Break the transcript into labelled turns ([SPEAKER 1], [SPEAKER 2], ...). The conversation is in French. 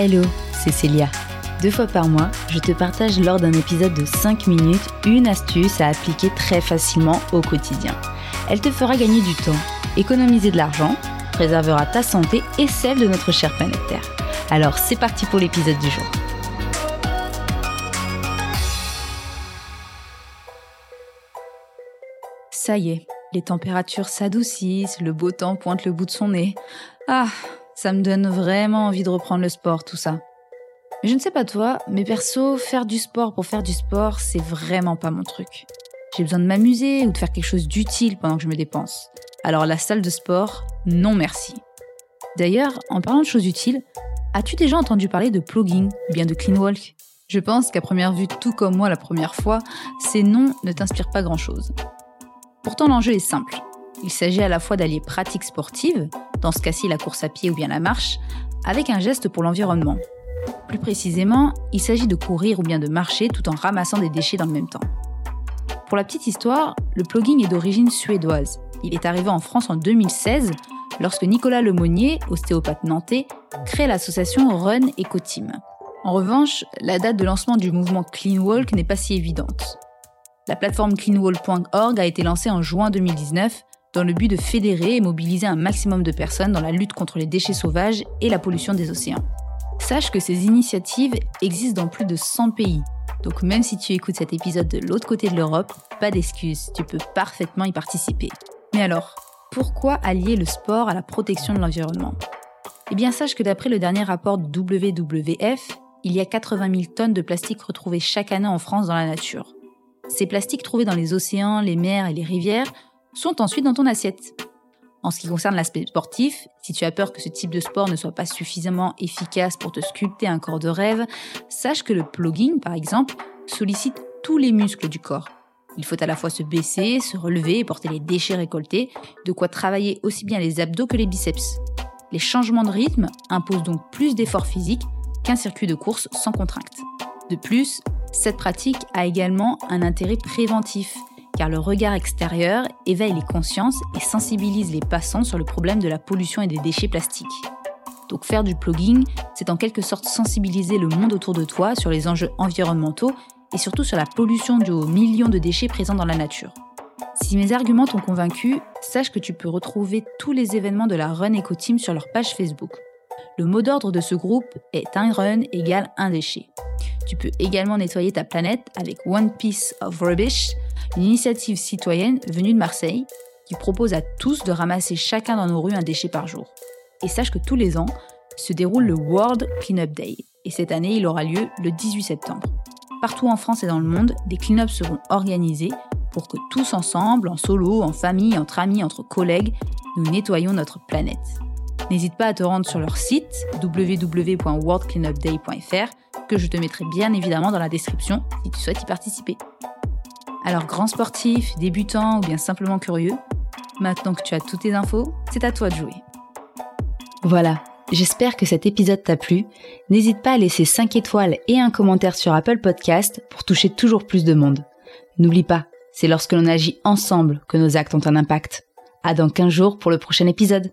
[SPEAKER 1] Hello, c'est Célia. Deux fois par mois, je te partage lors d'un épisode de 5 minutes une astuce à appliquer très facilement au quotidien. Elle te fera gagner du temps, économiser de l'argent, préservera ta santé et celle de notre chère planète Terre. Alors c'est parti pour l'épisode du jour. Ça y est, les températures s'adoucissent, le beau temps pointe le bout de son nez. Ah, ça me donne vraiment envie de reprendre le sport, tout ça. Mais je ne sais pas toi, mais perso, faire du sport pour faire du sport, c'est vraiment pas mon truc. J'ai besoin de m'amuser ou de faire quelque chose d'utile pendant que je me dépense. Alors la salle de sport, non merci. D'ailleurs, en parlant de choses utiles, as-tu déjà entendu parler de plugging ou bien de clean walk? Je pense qu'à première vue, tout comme moi la première fois, ces noms ne t'inspirent pas grand-chose. Pourtant l'enjeu est simple. Il s'agit à la fois d'allier pratique sportive, dans ce cas-ci la course à pied ou bien la marche, avec un geste pour l'environnement. Plus précisément, il s'agit de courir ou bien de marcher tout en ramassant des déchets dans le même temps. Pour la petite histoire, le plugging est d'origine suédoise. Il est arrivé en France en 2016 lorsque Nicolas Lemonnier, ostéopathe nantais, crée l'association Run Eco Team. En revanche, la date de lancement du mouvement Clean Walk n'est pas si évidente. La plateforme cleanwalk.org a été lancée en juin 2019 dans le but de fédérer et mobiliser un maximum de personnes dans la lutte contre les déchets sauvages et la pollution des océans. Sache que ces initiatives existent dans plus de 100 pays. Donc même si tu écoutes cet épisode de l'autre côté de l'Europe, pas d'excuses, tu peux parfaitement y participer. Mais alors, pourquoi allier le sport à la protection de l'environnement? Eh bien sache que d'après le dernier rapport de WWF, il y a 80 000 tonnes de plastique retrouvées chaque année en France dans la nature. Ces plastiques trouvés dans les océans, les mers et les rivières sont ensuite dans ton assiette. En ce qui concerne l'aspect sportif, si tu as peur que ce type de sport ne soit pas suffisamment efficace pour te sculpter un corps de rêve, sache que le plugging, par exemple, sollicite tous les muscles du corps. Il faut à la fois se baisser, se relever et porter les déchets récoltés, de quoi travailler aussi bien les abdos que les biceps. Les changements de rythme imposent donc plus d'efforts physiques qu'un circuit de course sans contrainte. De plus, cette pratique a également un intérêt préventif, car le regard extérieur éveille les consciences et sensibilise les passants sur le problème de la pollution et des déchets plastiques. Donc faire du plugging, c'est en quelque sorte sensibiliser le monde autour de toi sur les enjeux environnementaux et surtout sur la pollution due aux millions de déchets présents dans la nature. Si mes arguments t'ont convaincu, sache que tu peux retrouver tous les événements de la Run Eco Team sur leur page Facebook. Le mot d'ordre de ce groupe est un run égale un déchet. Tu peux également nettoyer ta planète avec One Piece of Rubbish, une initiative citoyenne venue de Marseille qui propose à tous de ramasser chacun dans nos rues un déchet par jour. Et sache que tous les ans se déroule le World Cleanup Day, et cette année il aura lieu le 18 septembre. Partout en France et dans le monde, des clean-ups seront organisés pour que tous ensemble, en solo, en famille, entre amis, entre collègues, nous nettoyons notre planète. N'hésite pas à te rendre sur leur site www.worldcleanupday.fr que je te mettrai bien évidemment dans la description si tu souhaites y participer. Alors grand sportif, débutant ou bien simplement curieux, maintenant que tu as toutes tes infos, c'est à toi de jouer. Voilà, j'espère que cet épisode t'a plu. N'hésite pas à laisser 5 étoiles et un commentaire sur Apple Podcast pour toucher toujours plus de monde. N'oublie pas, c'est lorsque l'on agit ensemble que nos actes ont un impact. À dans 15 jours pour le prochain épisode.